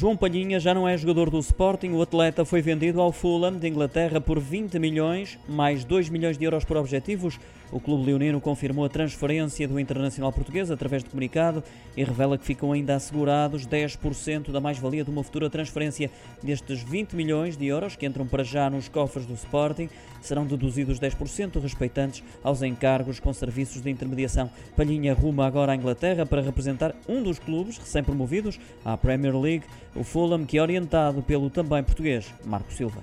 João Palhinha já não é jogador do Sporting. O atleta foi vendido ao Fulham de Inglaterra por 20 milhões, mais 2 milhões de euros por objetivos. O clube leonino confirmou a transferência do internacional português através de comunicado e revela que ficam ainda assegurados 10% da mais-valia de uma futura transferência. Destes 20 milhões de euros que entram para já nos cofres do Sporting, serão deduzidos 10% respeitantes aos encargos com serviços de intermediação. Palhinha ruma agora à Inglaterra para representar um dos clubes recém-promovidos à Premier League o Fulham, que é orientado pelo também português Marco Silva.